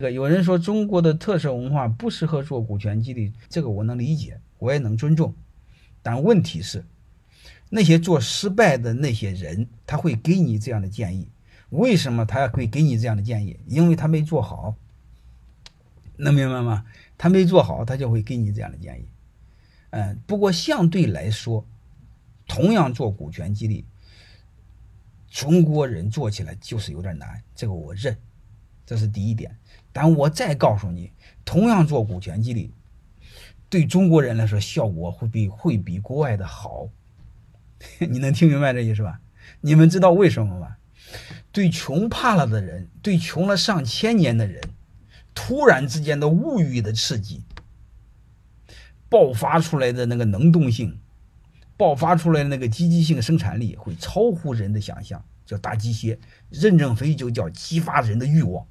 这个有人说中国的特色文化不适合做股权激励，这个我能理解，我也能尊重。但问题是，那些做失败的那些人，他会给你这样的建议。为什么他会给你这样的建议？因为他没做好，能明白吗？他没做好，他就会给你这样的建议。嗯，不过相对来说，同样做股权激励，中国人做起来就是有点难，这个我认，这是第一点。但我再告诉你，同样做股权激励，对中国人来说效果会比会比国外的好。你能听明白这意思吧？你们知道为什么吗？对穷怕了的人，对穷了上千年的人，突然之间的物欲的刺激，爆发出来的那个能动性，爆发出来的那个积极性生产力，会超乎人的想象，叫大鸡血。任正非就叫激发人的欲望。